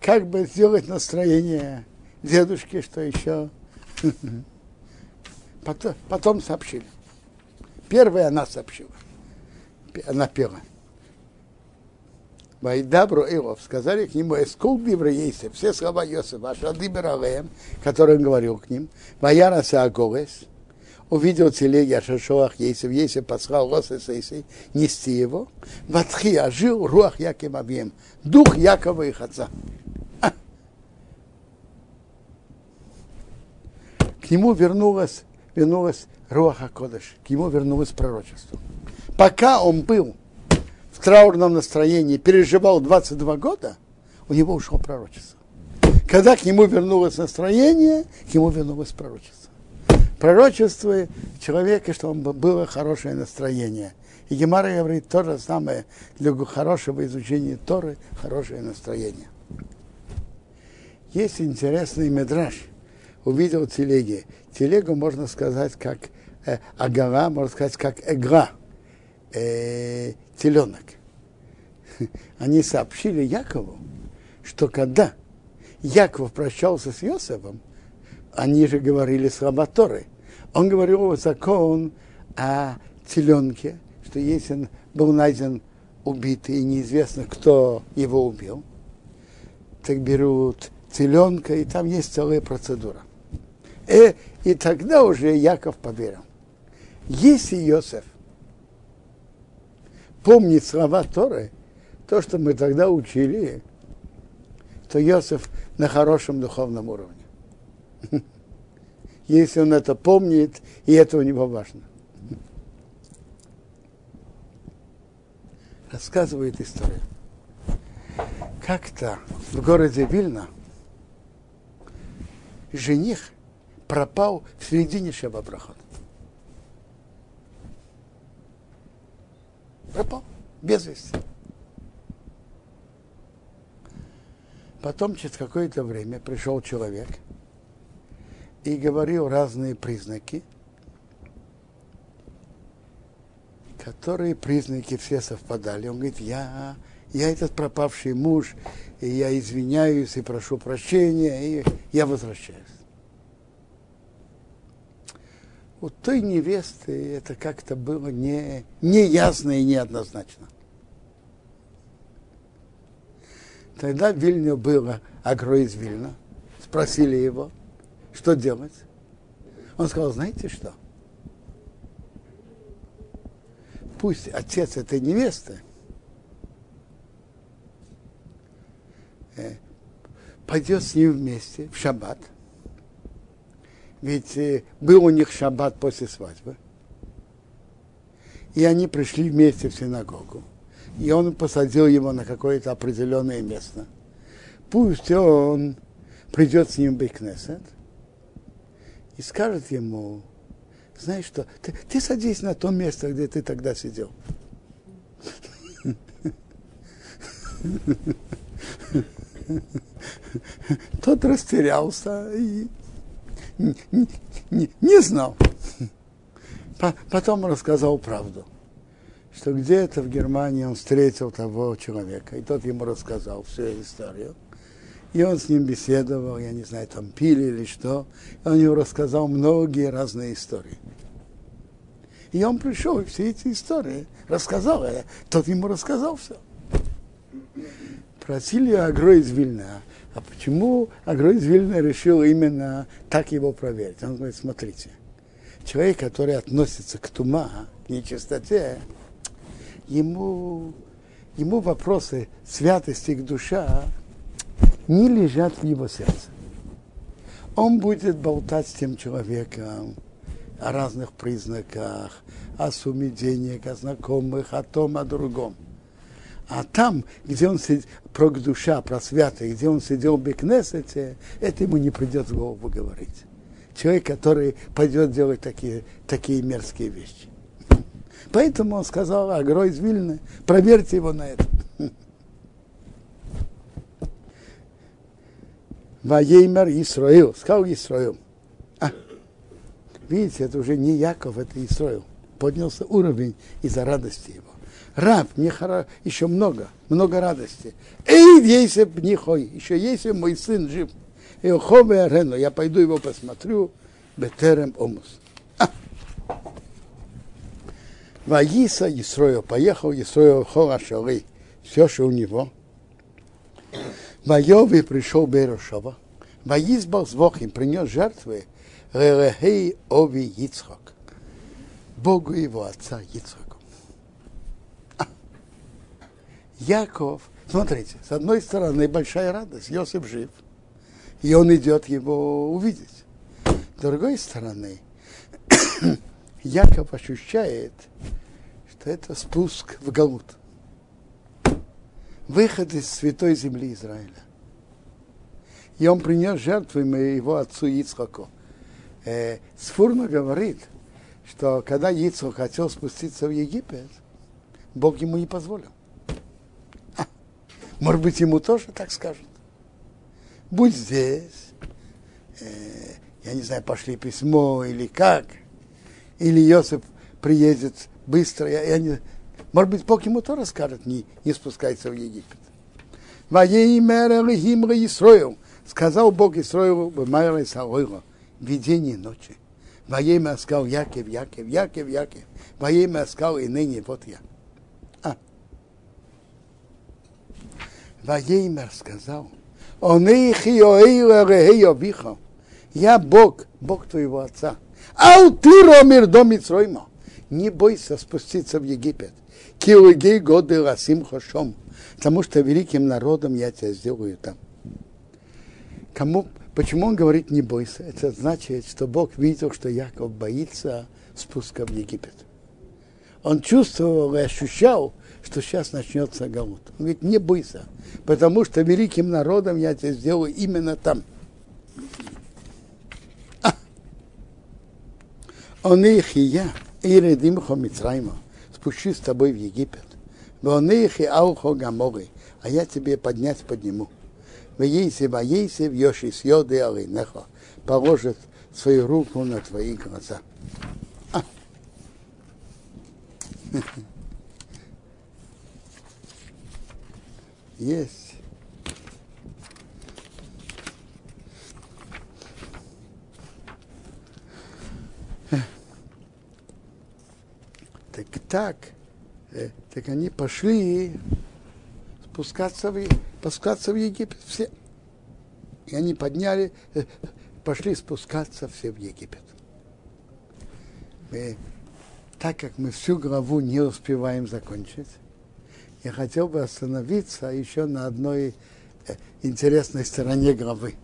как бы сделать настроение дедушке, что еще потом, потом сообщили. Первая она сообщила. Она пела. Вайдабру Илов, сказали к нему, Эскул Дибра Ейсев, все слова Йосифа, Ашадибер Алеем, который он говорил к ним, Ваяра Саагорес, увидел телеги Ашашоах Ейсев, Ейсев послал Лоса Сейсей нести его, Ватхи ожил Руах Яким Авьем, дух Якова их отца. К нему вернулась, вернулась Руаха Кодыш, к нему вернулось пророчество. Пока он был в траурном настроении переживал 22 года, у него ушло пророчество. Когда к нему вернулось настроение, к нему вернулось пророчество. Пророчество человека, чтобы было хорошее настроение. И Гемара говорит то же самое для хорошего изучения Торы, хорошее настроение. Есть интересный медраж. Увидел телеги. Телегу можно сказать как э, агара, можно сказать как эгра. Э, теленок. Они сообщили Якову, что когда Яков прощался с Йосефом, они же говорили слова Торы. Он говорил закон о теленке, что если он был найден убитый и неизвестно, кто его убил, так берут теленка, и там есть целая процедура. И, э, и тогда уже Яков поверил. Если Йосеф помнит слова Торы, то, что мы тогда учили, то Йосиф на хорошем духовном уровне. Если он это помнит, и это у него важно. Рассказывает историю. Как-то в городе Вильна жених пропал в середине Шабабрахот. Пропал, без вести. Потом, через какое-то время, пришел человек и говорил разные признаки, которые признаки все совпадали. Он говорит, я, я этот пропавший муж, и я извиняюсь и прошу прощения, и я возвращаюсь у той невесты это как-то было не, не ясно и неоднозначно. Тогда в Вильне было агро из Вильна. Спросили его, что делать. Он сказал, знаете что? Пусть отец этой невесты э, пойдет с ним вместе в шаббат – ведь э, был у них шаббат после свадьбы. И они пришли вместе в синагогу. И он посадил его на какое-то определенное место. Пусть он придет с ним в Бейкнесет и скажет ему, знаешь что, ты, ты садись на то место, где ты тогда сидел. Тот растерялся и не, не, не знал. Потом рассказал правду, что где-то в Германии он встретил того человека, и тот ему рассказал всю историю. И он с ним беседовал, я не знаю, там пили или что. И он ему рассказал многие разные истории. И он пришел и все эти истории рассказал. И тот ему рассказал все. Просили Агро из Вильна. А почему Агро из Вильна решил именно так его проверить? Он говорит, смотрите, человек, который относится к тума, к нечистоте, ему, ему вопросы святости к душа не лежат в его сердце. Он будет болтать с тем человеком о разных признаках, о сумме денег, о знакомых, о том, о другом. А там, где он сидит, про душа, про святое, где он сидел в Бекнесете, это ему не придет в голову говорить. Человек, который пойдет делать такие, такие мерзкие вещи. Поэтому он сказал, Агро из Вильны, проверьте его на это. Ваеймер Исраил, сказал Исраил. А, видите, это уже не Яков, это Исраил. Поднялся уровень из-за радости его. Раб, мне хоро... еще много, много радости. Эй, если нихой, еще если мой сын жив. И ухове Рену, я пойду его посмотрю, Бетерем Омус. А. Ваиса Исроил, поехал Исроил Хора Шалы, все, что у него. Вайови пришел Берушова. Ваизбал Звохим принес жертвы Ререхей Ови Ицхак. Богу его отца Ицхаку. А. Яков, смотрите, с одной стороны большая радость, Йосиф жив, и он идет его увидеть. С другой стороны, Яков ощущает, что это спуск в Галут выход из святой земли Израиля. И он принес жертву его отцу Ицхаку. Э, Сфурно говорит, что когда Ицхак хотел спуститься в Египет, Бог ему не позволил. Может быть, ему тоже так скажут. Будь здесь, э, я не знаю, пошли письмо или как, или Йосиф приедет быстро, я, я не может быть, Бог ему тоже скажет, не, не спускайся в Египет. Исроил, сказал Бог Исроилу, в видение ночи. Воемя сказал Яков, Яков, Яков, Яков. Воемя сказал и ныне вот я. Воемер сказал, он я Бог, Бог твоего отца. Ау ты, Ромир, дом Ицройма. Не бойся спуститься в Египет. Килугей годы ласим хошом. Потому что великим народом я тебя сделаю там. Кому, почему он говорит не бойся? Это значит, что Бог видел, что Яков боится спуска в Египет. Он чувствовал и ощущал, что сейчас начнется Галут. Он говорит, не бойся, потому что великим народом я тебя сделаю именно там. А. Он их и я, и редим хомицрайма спущу с тобой в Египет. Вонехи аухо гамори, а я тебе поднять подниму. Вейсе воейсе в йоши сьоды алинехо, положит свою руку на твои глаза. А. Есть. Так так, э, так они пошли спускаться в, спускаться в Египет все. И они подняли, э, пошли спускаться все в Египет. И, так как мы всю главу не успеваем закончить, я хотел бы остановиться еще на одной э, интересной стороне главы.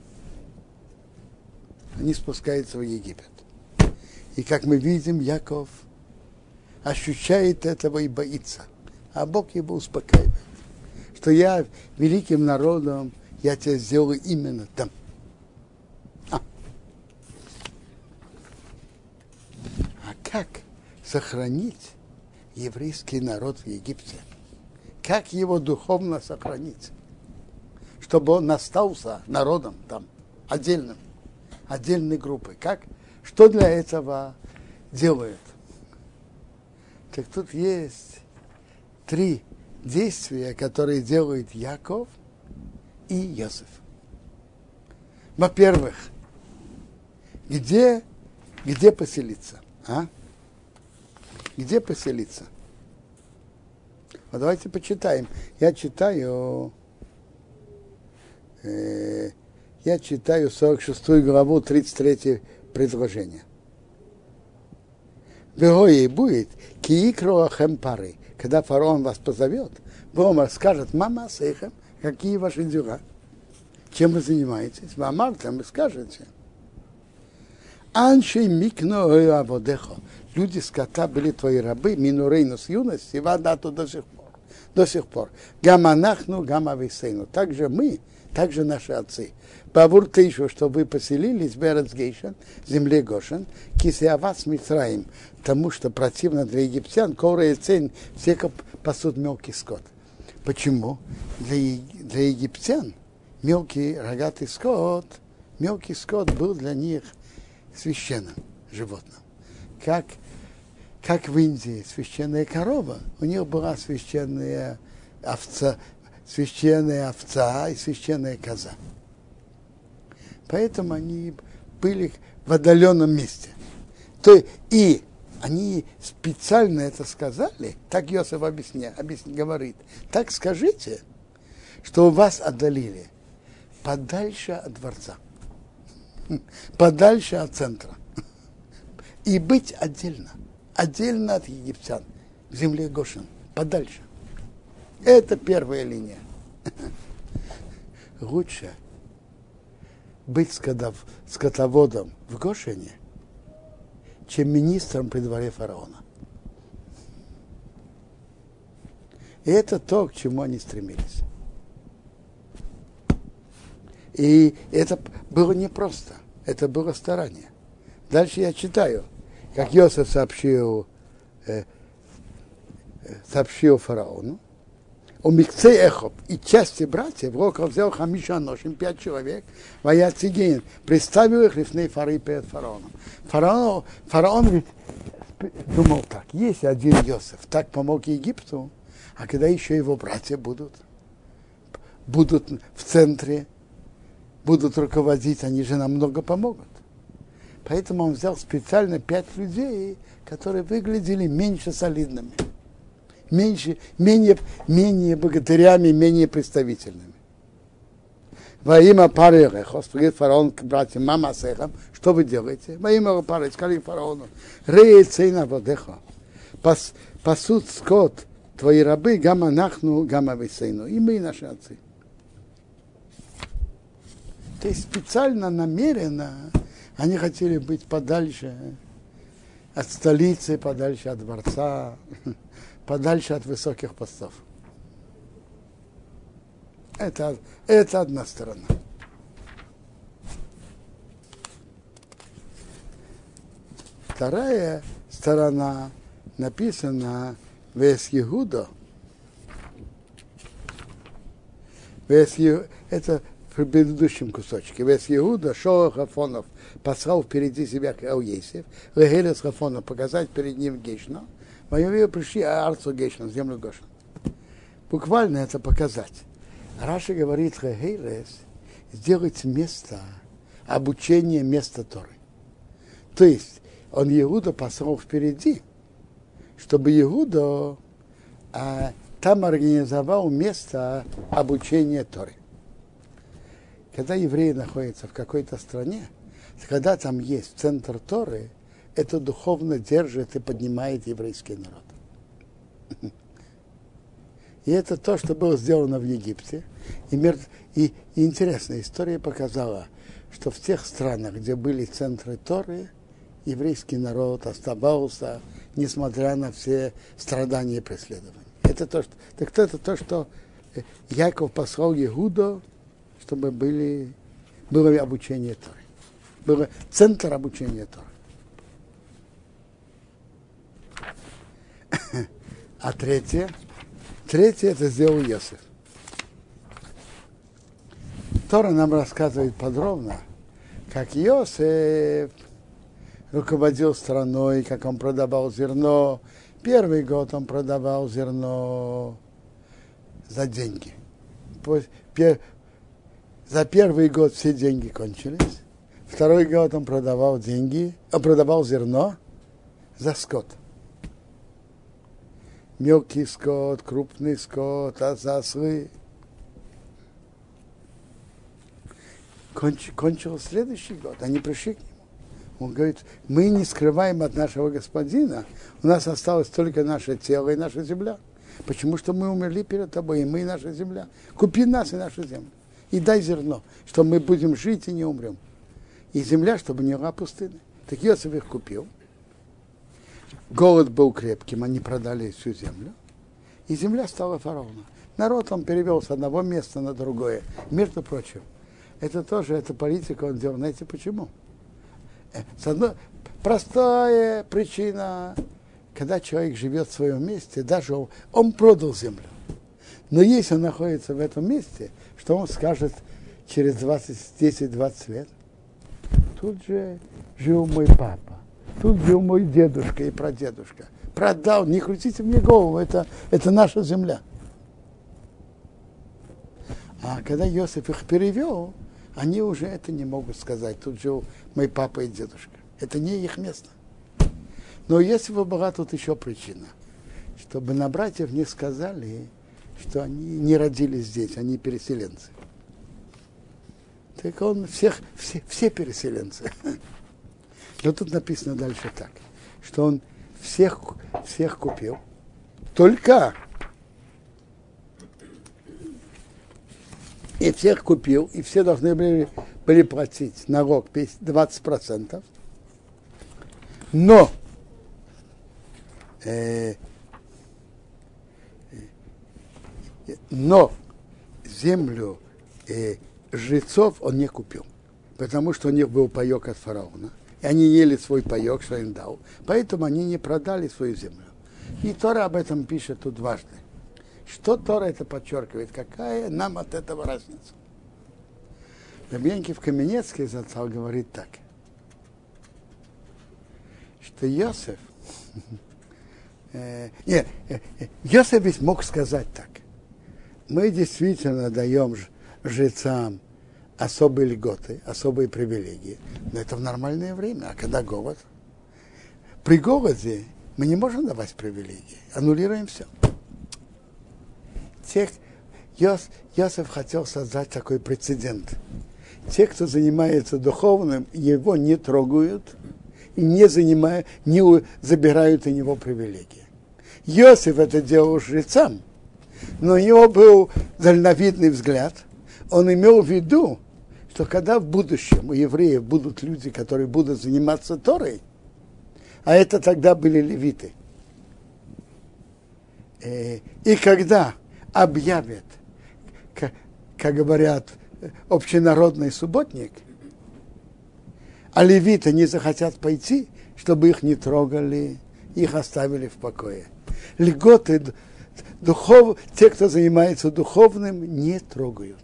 они спускаются в Египет. И как мы видим, Яков ощущает этого и боится. А Бог его успокаивает, что я великим народом, я тебя сделаю именно там. А, а как сохранить еврейский народ в Египте? Как его духовно сохранить? Чтобы он остался народом там, отдельным, отдельной группой. Как? Что для этого делают? Так тут есть три действия, которые делает Яков и Йосиф. Во-первых, где, где поселиться? А? Где поселиться? Вот давайте почитаем. Я читаю, э, я читаю 46 главу, 33 предложение. Вегоей будет киикро пары. Когда фараон вас позовет, Бомар скажет, мама сейхем, какие ваши дела? Чем вы занимаетесь? Мамар там и скажете. Анши микно аводехо. Люди скота были твои рабы, минурейну с юности, вода то до сих пор. До сих пор. Гаманахну, гамависейну. Также мы, также наши отцы. Бавур Тейшу, что вы поселились в Эрцгейшен, земле Гошен, кисиавас Митраим, тому что противно для египтян, кора и цен, все пасут мелкий скот. Почему? Для, для египтян мелкий рогатый скот, мелкий скот был для них священным животным. Как, как в Индии священная корова, у них была священная овца, священная овца и священная коза. Поэтому они были в отдаленном месте. То, и они специально это сказали, так Йосиф объясня, объясня, говорит, так скажите, что вас отдалили подальше от дворца, подальше от центра, и быть отдельно, отдельно от египтян, в земле Гошин, подальше. Это первая линия. Лучше быть скотоводом в Гошине, чем министром при дворе фараона. И это то, к чему они стремились. И это было непросто, это было старание. Дальше я читаю, как Йосиф сообщил, э, э сообщил фараону, у Микце Эхоп и части братьев, Роков взял Хамиша Ношим, пять человек, Вая Цигейн, представил их лифней фары перед фараоном. Фараон, фараон думал так, есть один Йосеф, так помог Египту, а когда еще его братья будут, будут в центре, будут руководить, они же нам много помогут. Поэтому он взял специально пять людей, которые выглядели меньше солидными меньше, менее, менее богатырями, менее представительными. Во имя пары Рехос, говорит фараон к братьям Мама Сехам, что вы делаете? Во имя пары, сказали фараону, Рей цейна водеха, пас, пасут скот, твои рабы, гамма нахну, гамма висейну, и мы, и наши отцы. То есть специально, намеренно они хотели быть подальше от столицы, подальше от дворца, подальше от высоких постов. Это, это одна сторона. Вторая сторона написана Вес Егуда. Вес Это в предыдущем кусочке. Вес Егуда, Шоа Хафонов, послал впереди себя Ауесев, Легелес Хафонов, показать перед ним Гешна, Воевые пришли Арцу Гешна, землю Гошин. Буквально это показать. Раша говорит, Хейрес, сделать место обучения места Торы. То есть он Иуда послал впереди, чтобы Иуда а, там организовал место обучения Торы. Когда евреи находятся в какой-то стране, когда там есть центр Торы, это духовно держит и поднимает еврейский народ. И это то, что было сделано в Египте. И, мир, и, и интересная история показала, что в тех странах, где были центры Торы, еврейский народ оставался, несмотря на все страдания и преследования. Это то, что, так это то, что э, Яков послал Иуду, чтобы были, было обучение Торы. Было центр обучения Торы. А третье, третье это сделал Йосиф. Тора нам рассказывает подробно, как Йосиф руководил страной, как он продавал зерно. Первый год он продавал зерно за деньги. За первый год все деньги кончились. Второй год он продавал деньги, он продавал зерно за скот. Мелкий скот, крупный скот, ослы. Конч, кончил следующий год, они пришли к нему. Он говорит, мы не скрываем от нашего господина, у нас осталось только наше тело и наша земля. Почему что мы умерли перед тобой, и мы, и наша земля. Купи нас и нашу землю. И дай зерно, что мы будем жить и не умрем. И земля, чтобы не была пустыной. Так Йосиф их купил. Голод был крепким, они продали всю землю. И земля стала фараона. Народ он перевел с одного места на другое. Между прочим, это тоже, это политика он делал. Знаете почему? Э, с одной, простая причина, когда человек живет в своем месте, даже он, он продал землю. Но если он находится в этом месте, что он скажет через 10-20 лет? Тут же жил мой папа, тут жил мой дедушка и прадедушка. Продал, не крутите мне голову, это, это наша земля. А когда Иосиф их перевел, они уже это не могут сказать. Тут жил мой папа и дедушка. Это не их место. Но если бы была тут еще причина, чтобы на братьев не сказали, что они не родились здесь, они переселенцы. Так он всех, все, все переселенцы. Но тут написано дальше так, что он всех, всех купил, только и всех купил, и все должны были, были платить налог 20%. Но э, но землю э, жрецов он не купил, потому что у них был паек от фараона, и они ели свой паек, что им дал, поэтому они не продали свою землю. И Тора об этом пишет тут дважды. Что Тора это подчеркивает? Какая нам от этого разница? Рабьянкив Каменецкий зацал говорит так, что Йосеф, э, нет, э, э, Йосеф ведь мог сказать так. Мы действительно даем жрецам особые льготы, особые привилегии, но это в нормальное время. А когда голод? При голоде мы не можем давать привилегии, аннулируем все тех, Йос, Йосеф хотел создать такой прецедент. Те, кто занимается духовным, его не трогают и не, занимают, не забирают у него привилегии. Йосиф это делал жрецам, но у него был дальновидный взгляд. Он имел в виду, что когда в будущем у евреев будут люди, которые будут заниматься Торой, а это тогда были левиты. Э, и когда объявит, как, как говорят, общенародный субботник, а левиты не захотят пойти, чтобы их не трогали, их оставили в покое. Льготы духов, те, кто занимается духовным, не трогают.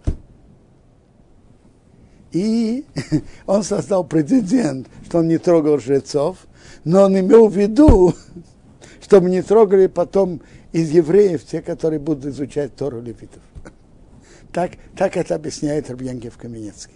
И он создал прецедент, что он не трогал жрецов, но он имел в виду, чтобы не трогали потом из евреев, те, которые будут изучать Тору левитов. Так, так это объясняет Рабьянкев Каменецкий.